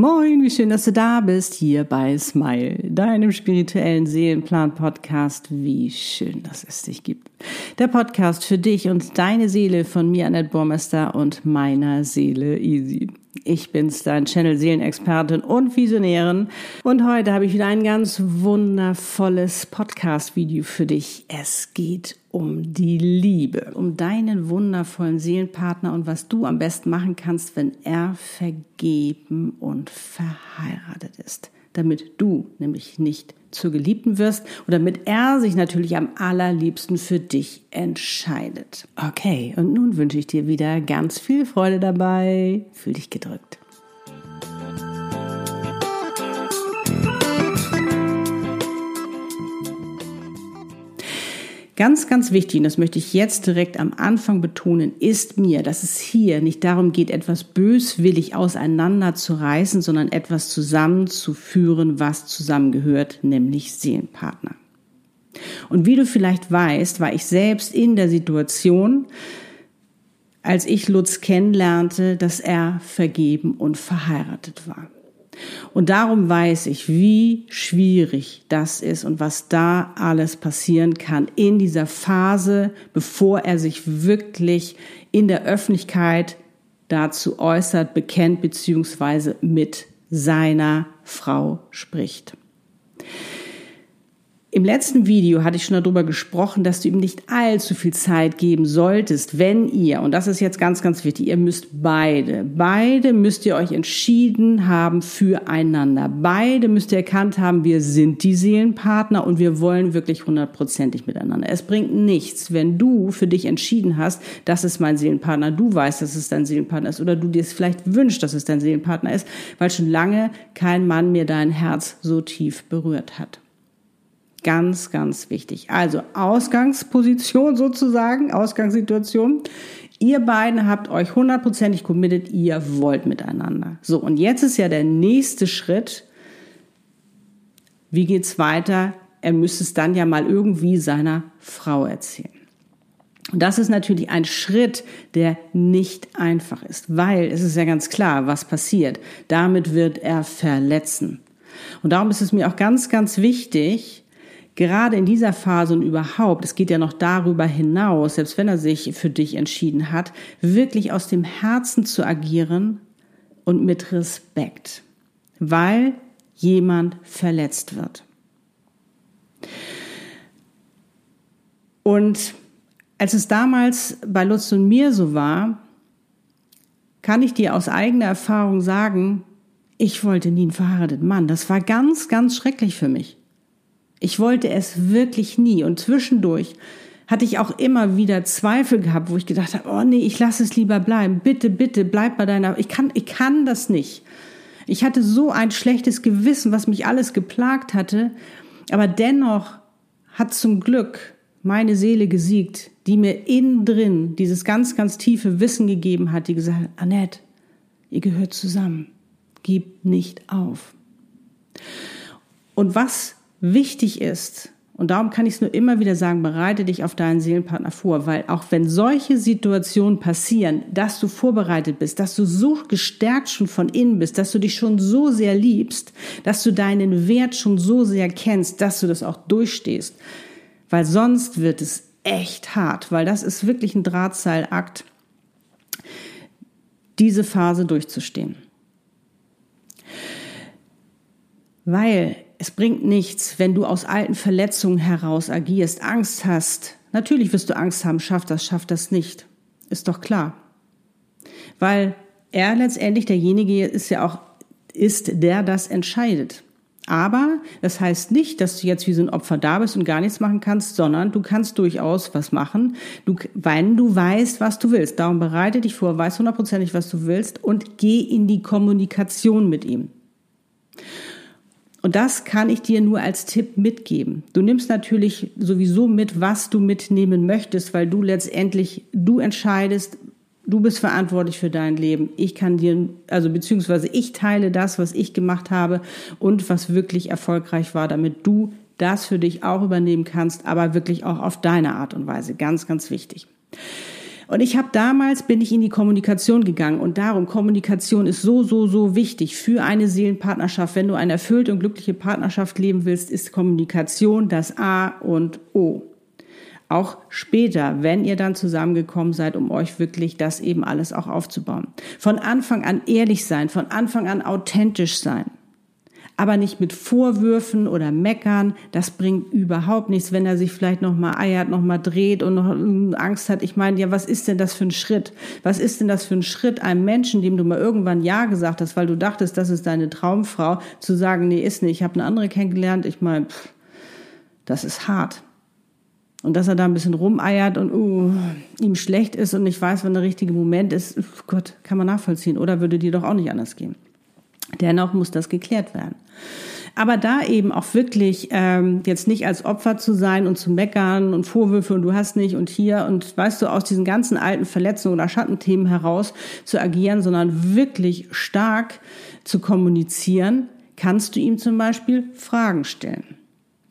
Moin, wie schön, dass du da bist, hier bei Smile, deinem spirituellen Seelenplan-Podcast. Wie schön, dass es dich gibt. Der Podcast für dich und deine Seele von mir, Annette Bormester und meiner Seele Easy. Ich bin's, dein Channel Seelenexpertin und Visionärin. Und heute habe ich wieder ein ganz wundervolles Podcast-Video für dich. Es geht um die Liebe, um deinen wundervollen Seelenpartner und was du am besten machen kannst, wenn er vergeben und verheiratet ist. Damit du nämlich nicht zur Geliebten wirst und damit er sich natürlich am allerliebsten für dich entscheidet. Okay, und nun wünsche ich dir wieder ganz viel Freude dabei. Fühl dich gedrückt. Ganz, ganz wichtig, und das möchte ich jetzt direkt am Anfang betonen, ist mir, dass es hier nicht darum geht, etwas böswillig auseinanderzureißen, sondern etwas zusammenzuführen, was zusammengehört, nämlich Seelenpartner. Und wie du vielleicht weißt, war ich selbst in der Situation, als ich Lutz kennenlernte, dass er vergeben und verheiratet war. Und darum weiß ich, wie schwierig das ist und was da alles passieren kann in dieser Phase, bevor er sich wirklich in der Öffentlichkeit dazu äußert, bekennt beziehungsweise mit seiner Frau spricht. Im letzten Video hatte ich schon darüber gesprochen, dass du ihm nicht allzu viel Zeit geben solltest, wenn ihr, und das ist jetzt ganz, ganz wichtig, ihr müsst beide, beide müsst ihr euch entschieden haben füreinander. Beide müsst ihr erkannt haben, wir sind die Seelenpartner und wir wollen wirklich hundertprozentig miteinander. Es bringt nichts, wenn du für dich entschieden hast, das ist mein Seelenpartner, du weißt, dass es dein Seelenpartner ist oder du dir es vielleicht wünschst, dass es dein Seelenpartner ist, weil schon lange kein Mann mir dein Herz so tief berührt hat. Ganz, ganz wichtig. Also Ausgangsposition sozusagen, Ausgangssituation. Ihr beiden habt euch hundertprozentig committed, ihr wollt miteinander. So, und jetzt ist ja der nächste Schritt. Wie geht's weiter? Er müsste es dann ja mal irgendwie seiner Frau erzählen. Und das ist natürlich ein Schritt, der nicht einfach ist, weil es ist ja ganz klar, was passiert. Damit wird er verletzen. Und darum ist es mir auch ganz, ganz wichtig, gerade in dieser Phase und überhaupt, es geht ja noch darüber hinaus, selbst wenn er sich für dich entschieden hat, wirklich aus dem Herzen zu agieren und mit Respekt, weil jemand verletzt wird. Und als es damals bei Lutz und mir so war, kann ich dir aus eigener Erfahrung sagen, ich wollte nie einen verheirateten Mann. Das war ganz, ganz schrecklich für mich. Ich wollte es wirklich nie. Und zwischendurch hatte ich auch immer wieder Zweifel gehabt, wo ich gedacht habe, oh nee, ich lasse es lieber bleiben. Bitte, bitte, bleib bei deiner, ich kann, ich kann das nicht. Ich hatte so ein schlechtes Gewissen, was mich alles geplagt hatte. Aber dennoch hat zum Glück meine Seele gesiegt, die mir innen drin dieses ganz, ganz tiefe Wissen gegeben hat, die gesagt hat, Annette, ihr gehört zusammen. Gib nicht auf. Und was wichtig ist, und darum kann ich es nur immer wieder sagen, bereite dich auf deinen Seelenpartner vor, weil auch wenn solche Situationen passieren, dass du vorbereitet bist, dass du so gestärkt schon von innen bist, dass du dich schon so sehr liebst, dass du deinen Wert schon so sehr kennst, dass du das auch durchstehst. Weil sonst wird es echt hart, weil das ist wirklich ein Drahtseilakt, diese Phase durchzustehen. Weil es bringt nichts, wenn du aus alten Verletzungen heraus agierst, Angst hast. Natürlich wirst du Angst haben, schafft das, schafft das nicht. Ist doch klar. Weil er letztendlich derjenige ist ja auch, ist, der das entscheidet. Aber das heißt nicht, dass du jetzt wie so ein Opfer da bist und gar nichts machen kannst, sondern du kannst durchaus was machen, du, wenn du weißt, was du willst. Darum bereite dich vor, weiß hundertprozentig, was du willst und geh in die Kommunikation mit ihm. Und das kann ich dir nur als Tipp mitgeben. Du nimmst natürlich sowieso mit, was du mitnehmen möchtest, weil du letztendlich, du entscheidest, du bist verantwortlich für dein Leben. Ich kann dir, also beziehungsweise ich teile das, was ich gemacht habe und was wirklich erfolgreich war, damit du das für dich auch übernehmen kannst, aber wirklich auch auf deine Art und Weise. Ganz, ganz wichtig. Und ich habe damals, bin ich in die Kommunikation gegangen und darum, Kommunikation ist so, so, so wichtig für eine Seelenpartnerschaft. Wenn du eine erfüllte und glückliche Partnerschaft leben willst, ist Kommunikation das A und O. Auch später, wenn ihr dann zusammengekommen seid, um euch wirklich das eben alles auch aufzubauen. Von Anfang an ehrlich sein, von Anfang an authentisch sein aber nicht mit Vorwürfen oder Meckern. Das bringt überhaupt nichts, wenn er sich vielleicht noch mal eiert, noch mal dreht und noch Angst hat. Ich meine, ja, was ist denn das für ein Schritt? Was ist denn das für ein Schritt, einem Menschen, dem du mal irgendwann ja gesagt hast, weil du dachtest, das ist deine Traumfrau, zu sagen, nee, ist nicht. Ich habe eine andere kennengelernt. Ich meine, das ist hart. Und dass er da ein bisschen rumeiert und uh, ihm schlecht ist und nicht weiß, wann der richtige Moment ist, Gott, kann man nachvollziehen. Oder würde dir doch auch nicht anders gehen. Dennoch muss das geklärt werden. Aber da eben auch wirklich ähm, jetzt nicht als Opfer zu sein und zu meckern und Vorwürfe und du hast nicht und hier und weißt du, aus diesen ganzen alten Verletzungen oder Schattenthemen heraus zu agieren, sondern wirklich stark zu kommunizieren, kannst du ihm zum Beispiel Fragen stellen.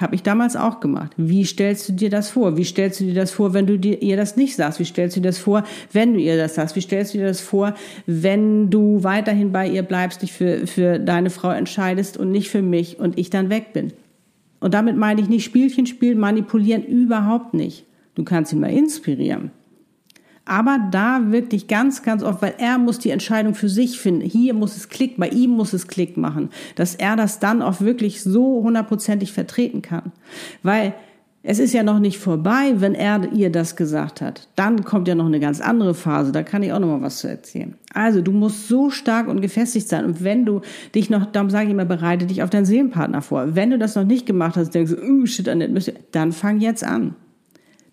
Habe ich damals auch gemacht. Wie stellst du dir das vor? Wie stellst du dir das vor, wenn du dir, ihr das nicht sagst? Wie stellst du dir das vor, wenn du ihr das sagst? Wie stellst du dir das vor, wenn du weiterhin bei ihr bleibst, dich für, für deine Frau entscheidest und nicht für mich und ich dann weg bin? Und damit meine ich nicht Spielchen spielen, manipulieren, überhaupt nicht. Du kannst ihn mal inspirieren. Aber da wirklich ganz, ganz oft, weil er muss die Entscheidung für sich finden. Hier muss es Klick, bei ihm muss es Klick machen, dass er das dann auch wirklich so hundertprozentig vertreten kann. Weil es ist ja noch nicht vorbei, wenn er ihr das gesagt hat. Dann kommt ja noch eine ganz andere Phase. Da kann ich auch noch mal was zu erzählen. Also du musst so stark und gefestigt sein. Und wenn du dich noch, darum sage ich immer, bereite dich auf deinen Seelenpartner vor. Wenn du das noch nicht gemacht hast, denkst du, uh, shit, dann fang jetzt an.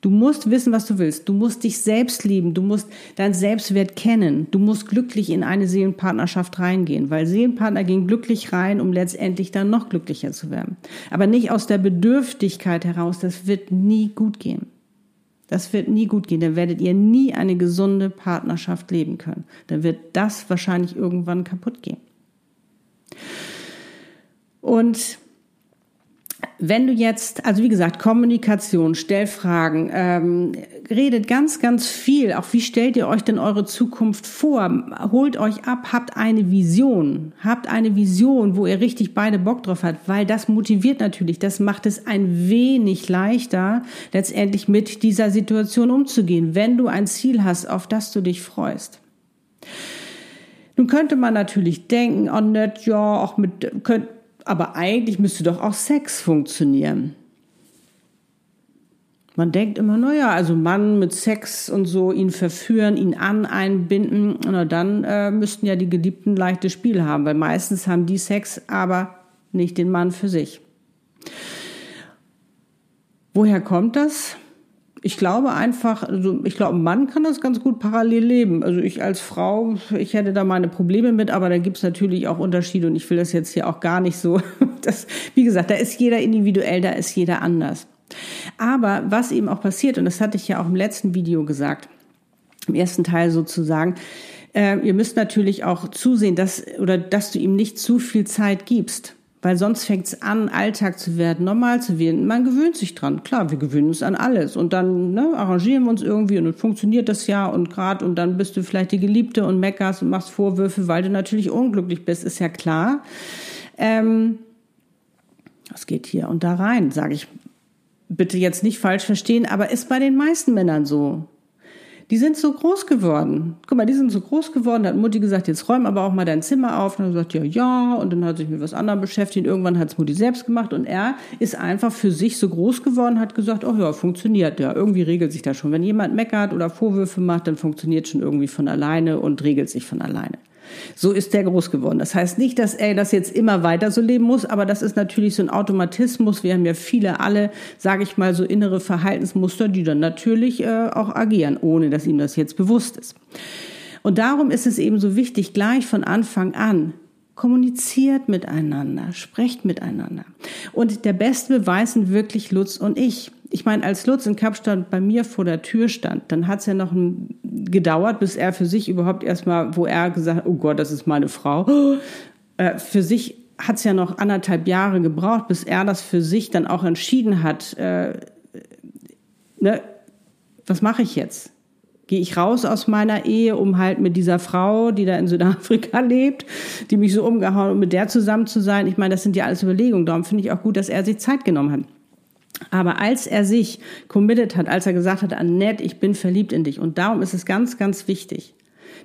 Du musst wissen, was du willst. Du musst dich selbst lieben. Du musst deinen Selbstwert kennen. Du musst glücklich in eine Seelenpartnerschaft reingehen, weil Seelenpartner gehen glücklich rein, um letztendlich dann noch glücklicher zu werden. Aber nicht aus der Bedürftigkeit heraus. Das wird nie gut gehen. Das wird nie gut gehen. Dann werdet ihr nie eine gesunde Partnerschaft leben können. Dann wird das wahrscheinlich irgendwann kaputt gehen. Und wenn du jetzt, also wie gesagt, Kommunikation, Stellfragen, ähm, redet ganz, ganz viel. Auch wie stellt ihr euch denn eure Zukunft vor? Holt euch ab, habt eine Vision, habt eine Vision, wo ihr richtig beide Bock drauf habt, weil das motiviert natürlich, das macht es ein wenig leichter, letztendlich mit dieser Situation umzugehen, wenn du ein Ziel hast, auf das du dich freust. Nun könnte man natürlich denken, oh nett, ja, auch mit, könnt, aber eigentlich müsste doch auch Sex funktionieren. Man denkt immer, naja, also Mann mit Sex und so, ihn verführen, ihn an, einbinden, na dann äh, müssten ja die Geliebten leichtes Spiel haben, weil meistens haben die Sex, aber nicht den Mann für sich. Woher kommt das? Ich glaube einfach, also ich glaube, ein Mann kann das ganz gut parallel leben. Also ich als Frau, ich hätte da meine Probleme mit, aber da gibt es natürlich auch Unterschiede und ich will das jetzt hier auch gar nicht so. Das, wie gesagt, da ist jeder individuell, da ist jeder anders. Aber was eben auch passiert, und das hatte ich ja auch im letzten Video gesagt, im ersten Teil sozusagen, äh, ihr müsst natürlich auch zusehen, dass, oder dass du ihm nicht zu viel Zeit gibst. Weil sonst fängt es an, Alltag zu werden, normal zu werden. Man gewöhnt sich dran. Klar, wir gewöhnen uns an alles. Und dann ne, arrangieren wir uns irgendwie und dann funktioniert das ja und gerade und dann bist du vielleicht die Geliebte und meckerst und machst Vorwürfe, weil du natürlich unglücklich bist, ist ja klar. Ähm, das geht hier und da rein, sage ich. Bitte jetzt nicht falsch verstehen, aber ist bei den meisten Männern so die sind so groß geworden. Guck mal, die sind so groß geworden, da hat Mutti gesagt, jetzt räum aber auch mal dein Zimmer auf. Und dann sagt ja, ja, und dann hat sich mit was anderem beschäftigt. Irgendwann hat es Mutti selbst gemacht und er ist einfach für sich so groß geworden, hat gesagt, oh ja, funktioniert ja, irgendwie regelt sich das schon. Wenn jemand meckert oder Vorwürfe macht, dann funktioniert schon irgendwie von alleine und regelt sich von alleine. So ist der groß geworden. Das heißt nicht, dass er das jetzt immer weiter so leben muss, aber das ist natürlich so ein Automatismus. Wir haben ja viele, alle, sage ich mal, so innere Verhaltensmuster, die dann natürlich äh, auch agieren, ohne dass ihm das jetzt bewusst ist. Und darum ist es eben so wichtig, gleich von Anfang an kommuniziert miteinander, sprecht miteinander. Und der beste Beweis sind wirklich Lutz und ich ich meine, als Lutz in Kapstadt bei mir vor der Tür stand, dann hat es ja noch ein, gedauert, bis er für sich überhaupt erstmal, wo er gesagt hat, oh Gott, das ist meine Frau, äh, für sich hat es ja noch anderthalb Jahre gebraucht, bis er das für sich dann auch entschieden hat, äh, ne, was mache ich jetzt? Gehe ich raus aus meiner Ehe, um halt mit dieser Frau, die da in Südafrika lebt, die mich so umgehauen, um mit der zusammen zu sein? Ich meine, das sind ja alles Überlegungen. Darum finde ich auch gut, dass er sich Zeit genommen hat. Aber als er sich committed hat, als er gesagt hat, Annette, ich bin verliebt in dich. Und darum ist es ganz, ganz wichtig,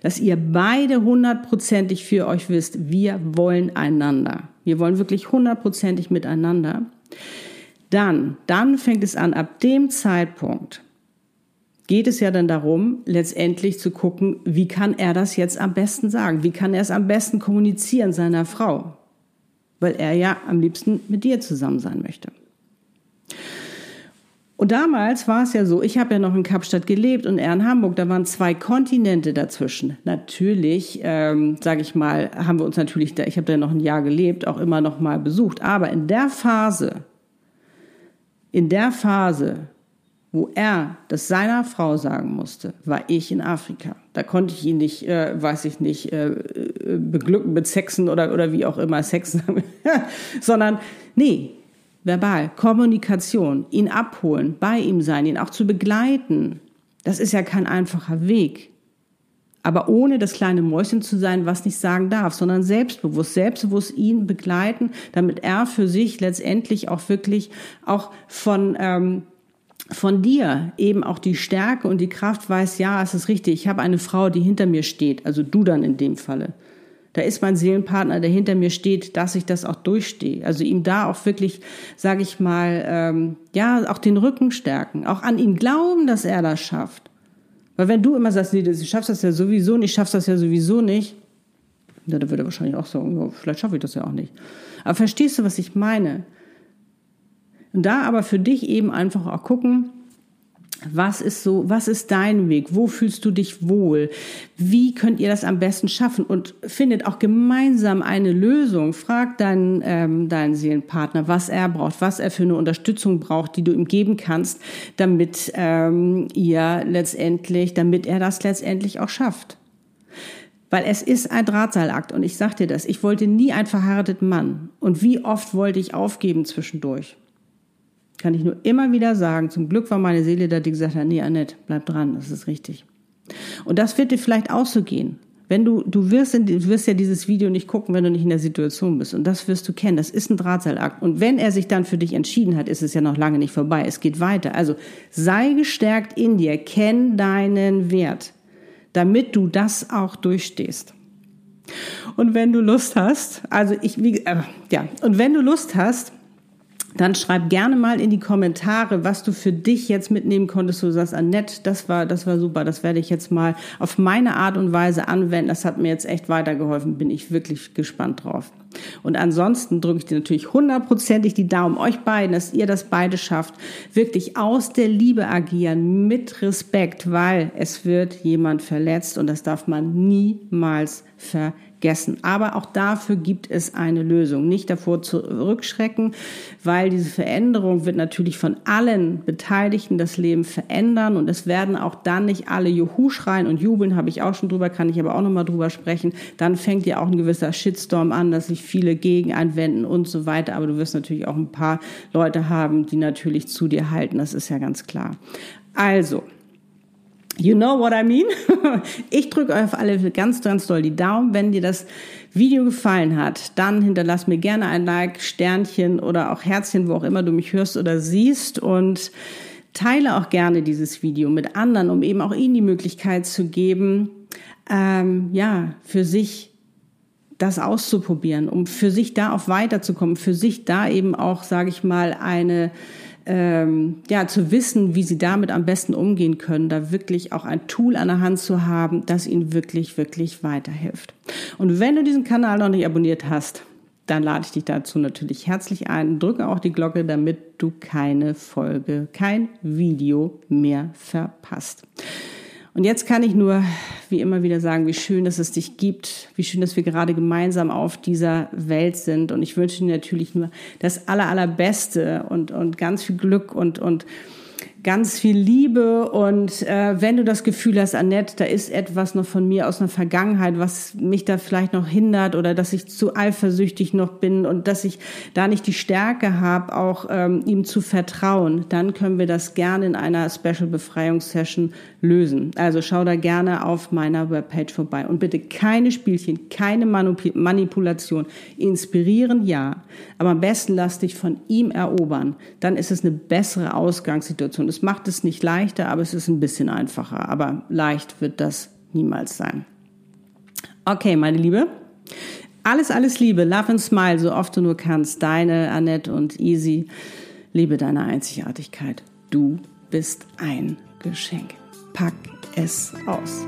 dass ihr beide hundertprozentig für euch wisst, wir wollen einander. Wir wollen wirklich hundertprozentig miteinander. Dann, dann fängt es an, ab dem Zeitpunkt, geht es ja dann darum, letztendlich zu gucken, wie kann er das jetzt am besten sagen? Wie kann er es am besten kommunizieren seiner Frau? Weil er ja am liebsten mit dir zusammen sein möchte. Und damals war es ja so, ich habe ja noch in Kapstadt gelebt und er in Hamburg, da waren zwei Kontinente dazwischen. Natürlich, ähm, sage ich mal, haben wir uns natürlich, da, ich habe da noch ein Jahr gelebt, auch immer noch mal besucht. Aber in der Phase, in der Phase, wo er das seiner Frau sagen musste, war ich in Afrika. Da konnte ich ihn nicht, äh, weiß ich nicht, äh, äh beglücken mit Sexen oder, oder wie auch immer Sexen, sondern nee, verbal, Kommunikation, ihn abholen, bei ihm sein, ihn auch zu begleiten. Das ist ja kein einfacher Weg. Aber ohne das kleine Mäuschen zu sein, was nicht sagen darf, sondern selbstbewusst, selbstbewusst ihn begleiten, damit er für sich letztendlich auch wirklich auch von ähm, von dir eben auch die Stärke und die Kraft weiß, ja, es ist richtig, ich habe eine Frau, die hinter mir steht, also du dann in dem Falle. Da ist mein Seelenpartner, der hinter mir steht, dass ich das auch durchstehe. Also ihm da auch wirklich, sage ich mal, ähm, ja, auch den Rücken stärken, auch an ihn glauben, dass er das schafft. Weil wenn du immer sagst, nee, du schaffst das ja sowieso nicht, schaffst das ja sowieso nicht, ja, dann würde er wahrscheinlich auch sagen, vielleicht schaffe ich das ja auch nicht. Aber verstehst du, was ich meine? Und da aber für dich eben einfach auch gucken, was ist so, was ist dein Weg? Wo fühlst du dich wohl? Wie könnt ihr das am besten schaffen? Und findet auch gemeinsam eine Lösung. Frag deinen, ähm, deinen Seelenpartner, was er braucht, was er für eine Unterstützung braucht, die du ihm geben kannst, damit ähm, ihr letztendlich, damit er das letztendlich auch schafft. Weil es ist ein Drahtseilakt und ich sag dir das, ich wollte nie einen verheirateten Mann. Und wie oft wollte ich aufgeben zwischendurch? Kann ich nur immer wieder sagen, zum Glück war meine Seele da, die gesagt hat, nee, Annette, bleib dran, das ist richtig. Und das wird dir vielleicht auch so gehen. Wenn du, du wirst, in, du wirst ja dieses Video nicht gucken, wenn du nicht in der Situation bist. Und das wirst du kennen. Das ist ein Drahtseilakt. Und wenn er sich dann für dich entschieden hat, ist es ja noch lange nicht vorbei. Es geht weiter. Also sei gestärkt in dir. Kenn deinen Wert, damit du das auch durchstehst. Und wenn du Lust hast, also ich, wie, äh, ja, und wenn du Lust hast, dann schreib gerne mal in die Kommentare, was du für dich jetzt mitnehmen konntest. Du sagst, Annette, das war, das war super. Das werde ich jetzt mal auf meine Art und Weise anwenden. Das hat mir jetzt echt weitergeholfen. Bin ich wirklich gespannt drauf. Und ansonsten drücke ich dir natürlich hundertprozentig die Daumen euch beiden, dass ihr das beide schafft. Wirklich aus der Liebe agieren, mit Respekt, weil es wird jemand verletzt und das darf man niemals vergessen. Aber auch dafür gibt es eine Lösung. Nicht davor zurückschrecken, weil diese Veränderung wird natürlich von allen Beteiligten das Leben verändern und es werden auch dann nicht alle Juhu schreien und jubeln, habe ich auch schon drüber, kann ich aber auch nochmal drüber sprechen. Dann fängt ja auch ein gewisser Shitstorm an, dass sich viele gegen einwenden und so weiter. Aber du wirst natürlich auch ein paar Leute haben, die natürlich zu dir halten. Das ist ja ganz klar. Also, You know what I mean? Ich drücke euch auf alle ganz, ganz doll die Daumen. Wenn dir das Video gefallen hat, dann hinterlass mir gerne ein Like, Sternchen oder auch Herzchen, wo auch immer du mich hörst oder siehst und teile auch gerne dieses Video mit anderen, um eben auch ihnen die Möglichkeit zu geben, ähm, ja, für sich das auszuprobieren, um für sich da auch weiterzukommen, für sich da eben auch, sage ich mal, eine ähm, ja, zu wissen, wie sie damit am besten umgehen können, da wirklich auch ein Tool an der Hand zu haben, das ihnen wirklich, wirklich weiterhilft. Und wenn du diesen Kanal noch nicht abonniert hast, dann lade ich dich dazu natürlich herzlich ein. Drücke auch die Glocke, damit du keine Folge, kein Video mehr verpasst. Und jetzt kann ich nur, wie immer wieder sagen, wie schön, dass es dich gibt, wie schön, dass wir gerade gemeinsam auf dieser Welt sind. Und ich wünsche dir natürlich nur das aller, allerbeste und, und ganz viel Glück und, und ganz viel Liebe und äh, wenn du das Gefühl hast, Annette, da ist etwas noch von mir aus einer Vergangenheit, was mich da vielleicht noch hindert oder dass ich zu eifersüchtig noch bin und dass ich da nicht die Stärke habe, auch ähm, ihm zu vertrauen, dann können wir das gerne in einer Special Befreiungssession lösen. Also schau da gerne auf meiner Webpage vorbei und bitte keine Spielchen, keine Manipulation. Inspirieren ja, aber am besten lass dich von ihm erobern. Dann ist es eine bessere Ausgangssituation. Es macht es nicht leichter, aber es ist ein bisschen einfacher. Aber leicht wird das niemals sein. Okay, meine Liebe. Alles, alles Liebe. Love and smile, so oft du nur kannst. Deine Annette und Easy. Liebe deine Einzigartigkeit. Du bist ein Geschenk. Pack es aus.